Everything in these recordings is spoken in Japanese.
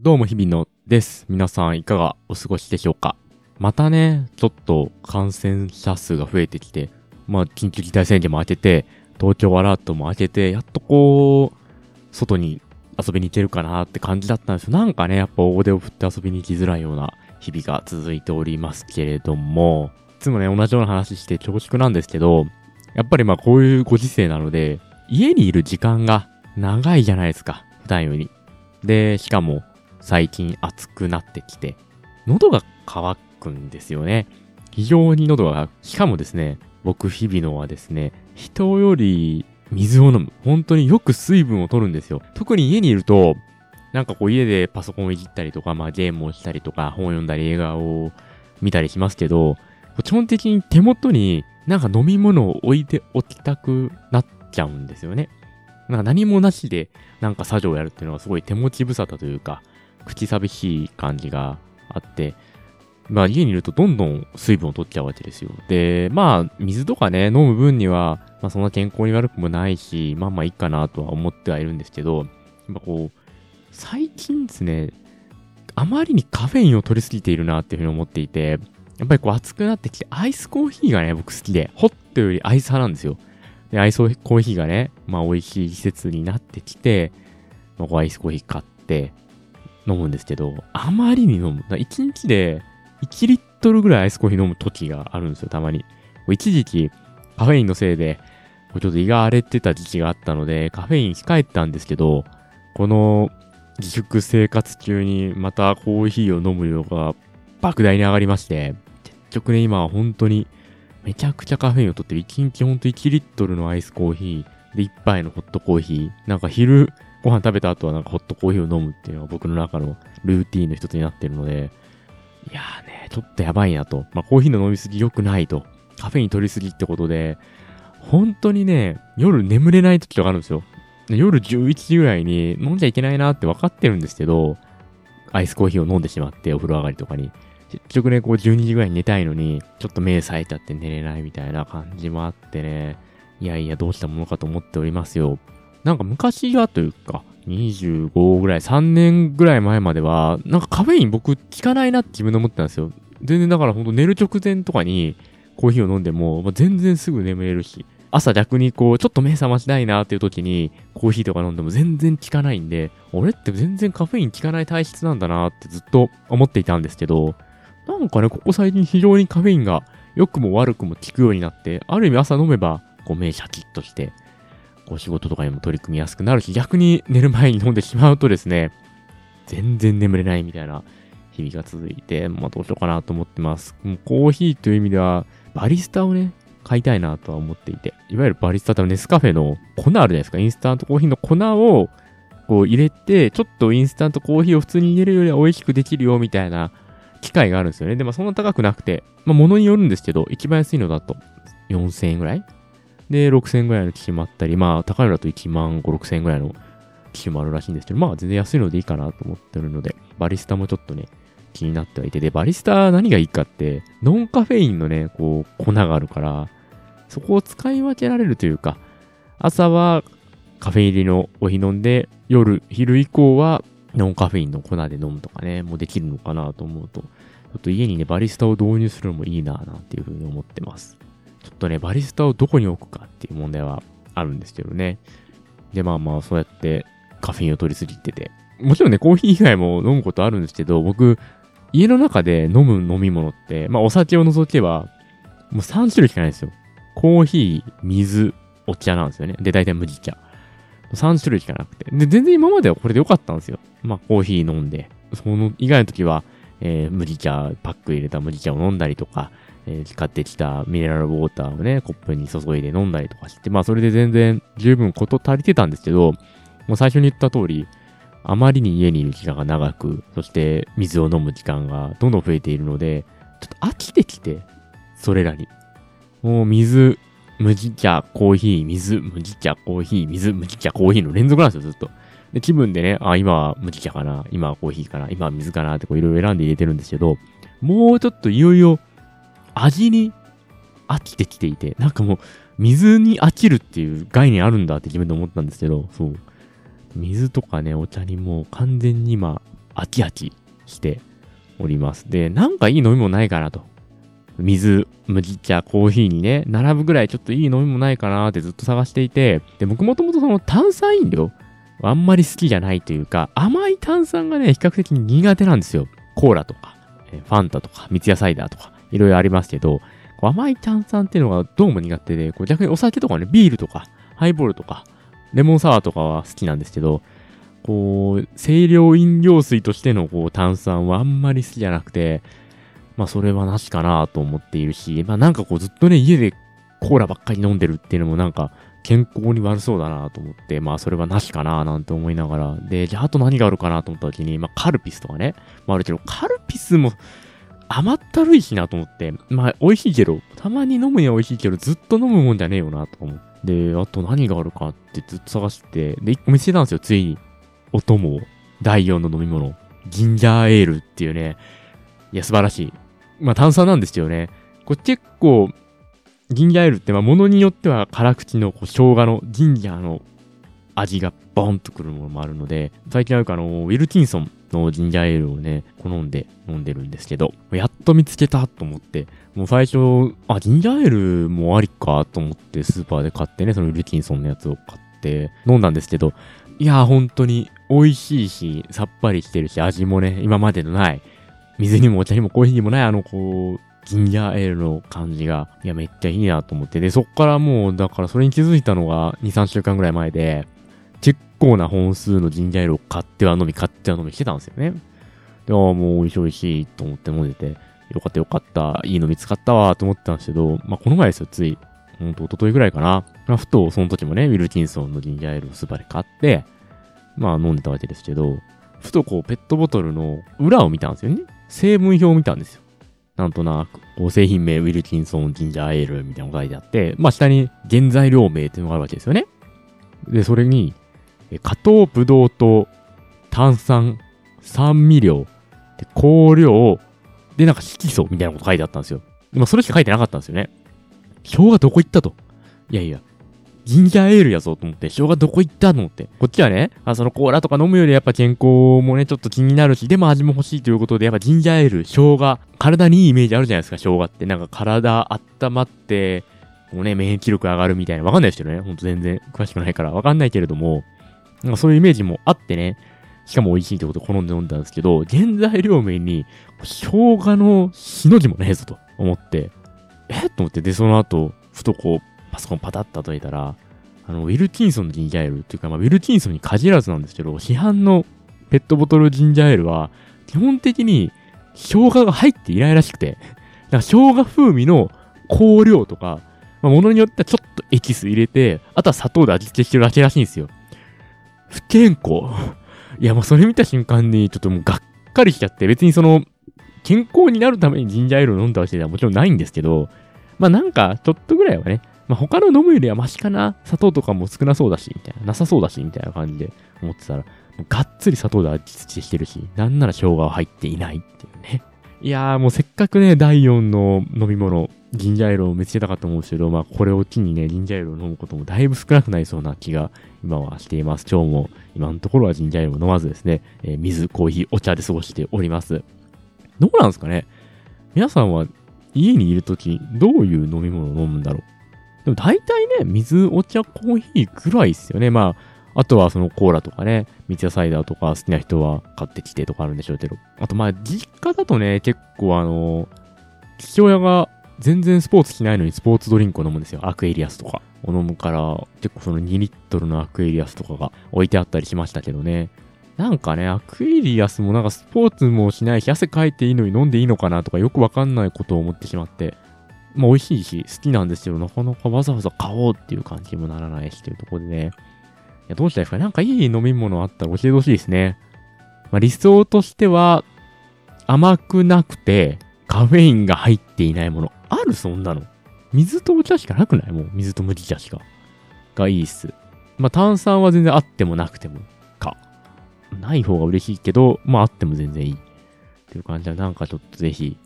どうも日々のです。皆さんいかがお過ごしでしょうか？またね、ちょっと感染者数が増えてきて、まあ緊急事態宣言も明けて、東京アラートも明けて、やっとこう、外に遊びに行けるかなって感じだったんですよ。なんかね、やっぱ大手を振って遊びに行きづらいような日々が続いておりますけれども、いつもね、同じような話して恐縮なんですけど、やっぱりまあこういうご時世なので、家にいる時間が長いじゃないですか。普段より。で、しかも最近暑くなってきて、喉が渇くんですよね。非常に喉が、しかもですね、僕日々のはですね、人より水を飲む。本当によく水分を取るんですよ。特に家にいると、なんかこう家でパソコンをいじったりとか、まあゲームをしたりとか、本を読んだり映画を見たりしますけど、基本的に手元になんか飲み物を置いておきたくなっちゃうんですよね。なんか何もなしでなんか作業をやるっていうのはすごい手持ち無沙汰というか、口寂しい感じがあって、まあ家にいるとどんどん水分を取っちゃうわけですよ。で、まあ水とかね、飲む分には、まあそんな健康に悪くもないし、まあまあいいかなとは思ってはいるんですけど、やっぱこう、最近ですね、あまりにカフェインを取りすぎているなっていうふうに思っていて、やっぱりこう暑くなってきて、アイスコーヒーがね、僕好きで、ホットよりアイス派なんですよ。で、アイスコーヒーがね、まあ美味しい季節になってきて、まあ、こうアイスコーヒー買って飲むんですけど、あまりに飲む。1日で1リットルぐらいアイスコーヒー飲む時があるんですよ、たまに。一時期、カフェインのせいで、ちょっと胃が荒れてた時期があったので、カフェイン控えてたんですけど、この自粛生活中にまたコーヒーを飲む量が莫大に上がりまして、結局ね、今は本当にめちゃくちゃカフェインを取ってる。1日ほんと1リットルのアイスコーヒーで1杯のホットコーヒー。なんか昼ご飯食べた後はなんかホットコーヒーを飲むっていうのが僕の中のルーティーンの一つになってるので、いやーね、ちょっとやばいなと。まあコーヒーの飲みすぎ良くないと。カフェイン取りすぎってことで、本当にね、夜眠れない時とかあるんですよ。夜11時ぐらいに飲んじゃいけないなって分かってるんですけど、アイスコーヒーを飲んでしまって、お風呂上がりとかに。結局ね、こう12時ぐらいに寝たいのに、ちょっと目冴えちゃって寝れないみたいな感じもあってね、いやいや、どうしたものかと思っておりますよ。なんか昔はというか、25ぐらい、3年ぐらい前までは、なんかカフェイン僕効かないなって自分で思ってたんですよ。全然だからほんと寝る直前とかにコーヒーを飲んでも、まあ、全然すぐ眠れるし、朝逆にこう、ちょっと目覚ましないなっていう時に、コーヒーとか飲んでも全然効かないんで、俺って全然カフェイン効かない体質なんだなってずっと思っていたんですけど、なんかね、ここ最近非常にカフェインが良くも悪くも効くようになって、ある意味朝飲めば、こう目シャキッとして、こう仕事とかにも取り組みやすくなるし、逆に寝る前に飲んでしまうとですね、全然眠れないみたいな日々が続いて、まあどうしようかなと思ってます。もうコーヒーという意味では、バリスタをね、買いたいなとは思っていて、いわゆるバリスタってネスカフェの粉あるじゃないですか、インスタントコーヒーの粉をこう入れて、ちょっとインスタントコーヒーを普通に入れるよりは美味しくできるよみたいな機械があるんですよね。で、まあそんな高くなくて、まあ物によるんですけど、一番安いのだと4000円ぐらいで、6000円ぐらいの機種もあったり、まあ高いのだと1万5、6000円ぐらいの機種もあるらしいんですけど、まあ全然安いのでいいかなと思ってるので、バリスタもちょっとね、気になってはいて、で、バリスタ何がいいかって、ノンカフェインのね、こう、粉があるから、そこを使い分けられるというか、朝はカフェ入りのお湯飲んで、夜、昼以降はノンカフェインの粉で飲むとかね、もうできるのかなと思うと、ちょっと家にね、バリスタを導入するのもいいなぁなんていうふうに思ってます。ちょっとね、バリスタをどこに置くかっていう問題はあるんですけどね。で、まあまあ、そうやってカフェインを取りすぎてて。もちろんね、コーヒー以外も飲むことあるんですけど、僕、家の中で飲む飲み物って、まあお酒を除けば、もう3種類しかないんですよ。コーヒー、水、お茶なんですよね。で、大体麦茶。3種類しかなくて。で、全然今まではこれで良かったんですよ。まあ、コーヒー飲んで。その以外の時は、えー、麦茶、パック入れた麦茶を飲んだりとか、えー、買ってきたミネラルウォーターをね、コップに注いで飲んだりとかして、まあ、それで全然十分こと足りてたんですけど、もう最初に言った通り、あまりに家にいる時間が長く、そして水を飲む時間がどんどん増えているので、ちょっと飽きてきて、それらに。もう水、麦茶、コーヒー、水、麦茶、コーヒー、水、麦茶、コーヒーの連続なんですよ、ずっと。で、気分でね、あ、今は麦茶かな、今はコーヒーかな、今は水かなってこういろいろ選んで入れてるんですけど、もうちょっといよいよ味に飽きてきていて、なんかもう水に飽きるっていう概念あるんだって自分で思ったんですけど、そう。水とかね、お茶にもう完全に今飽き飽きしております。で、なんかいい飲み物ないかなと。水、麦茶、コーヒーにね、並ぶぐらいちょっといい飲み物ないかなってずっと探していて、で、僕もともとその炭酸飲料、あんまり好きじゃないというか、甘い炭酸がね、比較的苦手なんですよ。コーラとか、ファンタとか、三ツ矢サイダーとか、いろいろありますけど、甘い炭酸っていうのがどうも苦手で、こう逆にお酒とかね、ビールとか、ハイボールとか、レモンサワーとかは好きなんですけど、こう、清涼飲料水としてのこう炭酸はあんまり好きじゃなくて、まあそれはなしかなと思っているし、まあなんかこうずっとね、家でコーラばっかり飲んでるっていうのもなんか健康に悪そうだなと思って、まあそれはなしかななんて思いながら、で、じゃああと何があるかなと思った時に、まあカルピスとかね、まああるけど、カルピスも甘ったるいしなと思って、まあ美味しいけど、たまに飲むには美味しいけど、ずっと飲むもんじゃねえよなと思って。で、あと何があるかってずっと探して、で、一個見つけたんですよ、ついに。お供第4の飲み物。ジンジャーエールっていうね、いや、素晴らしい。まあ炭酸なんですよね。これ結構、ジンジャーエールって、まあ物によっては辛口のこう生姜のジンジャーの味がボンとくるものもあるので、最近あるかあの、ウィルキンソンのジンジャーエールをね、好んで飲んでるんですけど、やっと見つけたと思って、もう最初、あ、ジンジャーエールもありかと思ってスーパーで買ってね、そのウィルキンソンのやつを買って飲んだんですけど、いやー本当に美味しいし、さっぱりしてるし、味もね、今までのない水にもお茶にもコーヒーにもないあのこう、ジンジャーエールの感じが、いや、めっちゃいいなと思って。で、そっからもう、だからそれに気づいたのが2、3週間ぐらい前で、構な本数のジンジャーエールを買っては飲み、買っては飲みしてたんですよね。で、あもう美味しい美味しいと思って飲んでて、よかったよかった、いいの見つかったわと思ってたんですけど、まあ、この前ですよ、つい。ほんと、一昨日ぐらいかな。まあ、ふと、その時もね、ウィルキンソンのジンジャーエールをスーパーで買って、まあ飲んでたわけですけど、ふとこうペットボトルの裏を見たんですよね。成分表を見たんですよ。なんとなく、こう製品名ウィルキンソンジンジャーエールみたいなのが書いてあって、まあ下に原材料名っていうのがあるわけですよね。で、それに、加糖ブドウ糖、炭酸、酸味料、で香料、で、なんか色素みたいなこと書いてあったんですよ。でもそれしか書いてなかったんですよね。表がどこ行ったと。いやいや、ジンジャーエールやぞと思って、生姜どこ行ったと思って。こっちはね、あそのコーラとか飲むよりやっぱ健康もね、ちょっと気になるし、でも味も欲しいということで、やっぱジンジャーエール、生姜、体にいいイメージあるじゃないですか、生姜って。なんか体温まって、もうね、免疫力上がるみたいな。わかんないですけどね。ほんと全然詳しくないからわかんないけれども、なんかそういうイメージもあってね、しかも美味しいってことで好んで飲んだんですけど、原材料名に、生姜のしの字もねえぞと思って、えと思って、で、その後、ふとこう、パソコンパタッと開いたら、あの、ウィルキンソンのジンジャーエールっていうか、まあ、ウィルキンソンに限らずなんですけど、市販のペットボトルジンジャーエールは、基本的に生姜が入っていないらしくて、だから生姜風味の香料とか、まあ、ものによってはちょっとエキス入れて、あとは砂糖で味付けしてるだけらしいんですよ。不健康。いや、もうそれ見た瞬間に、ちょっともうがっかりしちゃって、別にその、健康になるためにジンジャーエールを飲んだわけではもちろんないんですけど、まあなんか、ちょっとぐらいはね、まあ、他の飲むよりはマシかな？砂糖とかも少なそうだし、みたいな。なさそうだし、みたいな感じで思ってたら、がっつり砂糖で味付けしてるし、なんなら生姜は入っていないっていうね。いやーもうせっかくね、第4の飲み物、ジンジャーエールを見つけたかと思うんですけど、まあこれを機にね、ジンジャーエールを飲むこともだいぶ少なくなりそうな気が今はしています。今日も今のところはジンジャーエールを飲まずですね、えー、水、コーヒー、お茶で過ごしております。どうなんですかね皆さんは家にいるとき、どういう飲み物を飲むんだろうでも大体ね、水、お茶、コーヒーぐらいですよね。まあ、あとはそのコーラとかね、三ツ矢サイダーとか好きな人は買ってきてとかあるんでしょうけど。あとまあ、実家だとね、結構あの、父親が全然スポーツしないのにスポーツドリンクを飲むんですよ。アクエリアスとかを飲むから、結構その2リットルのアクエリアスとかが置いてあったりしましたけどね。なんかね、アクエリアスもなんかスポーツもしないし、汗かいていいのに飲んでいいのかなとかよくわかんないことを思ってしまって。まあ美味しいし、好きなんですけど、なかなかわざわざ買おうっていう感じにもならないしというところでね。いや、どうしたいいですかなんかいい飲み物あったら教えてほしいですね。まあ理想としては、甘くなくて、カフェインが入っていないもの。あるそんなの。水とお茶しかなくない？もう水と麦茶しか。がいいっす。まあ炭酸は全然あってもなくてもか。ない方が嬉しいけど、まああっても全然いい。っていう感じで、なんかちょっとぜひ、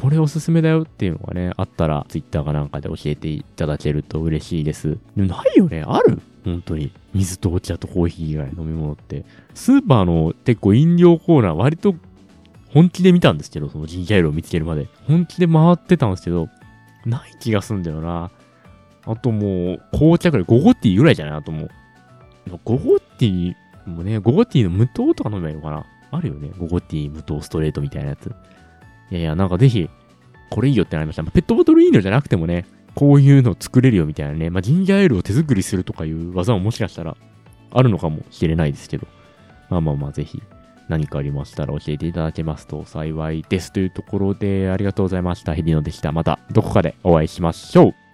これおすすめだよっていうのがね、あったら、ツイッターかなんかで教えていただけると嬉しいです。でもないよねある？本当に。水とお茶とコーヒー以外飲み物って。スーパーの結構飲料コーナー割と本気で見たんですけど、そのジンジャーエールを見つけるまで。本気で回ってたんですけど、ない気がすんだよな。あともう、紅茶ぐらい、ゴゴティーぐらいじゃない？あともう。ゴゴティーもね、ゴゴティーの無糖とか飲めばいいのかなあるよね。ゴゴティー無糖ストレートみたいなやつ。いやいや、なんかぜひ、これいいよってなりました。ペットボトルいいのじゃなくてもね、こういうの作れるよみたいなね。まあ、ジンジャーエールを手作りするとかいう技ももしかしたらあるのかもしれないですけど。まあまあまあ、ぜひ何かありましたら教えていただけますと幸いです。というところで、ありがとうございました。ヘディノでした。またどこかでお会いしましょう。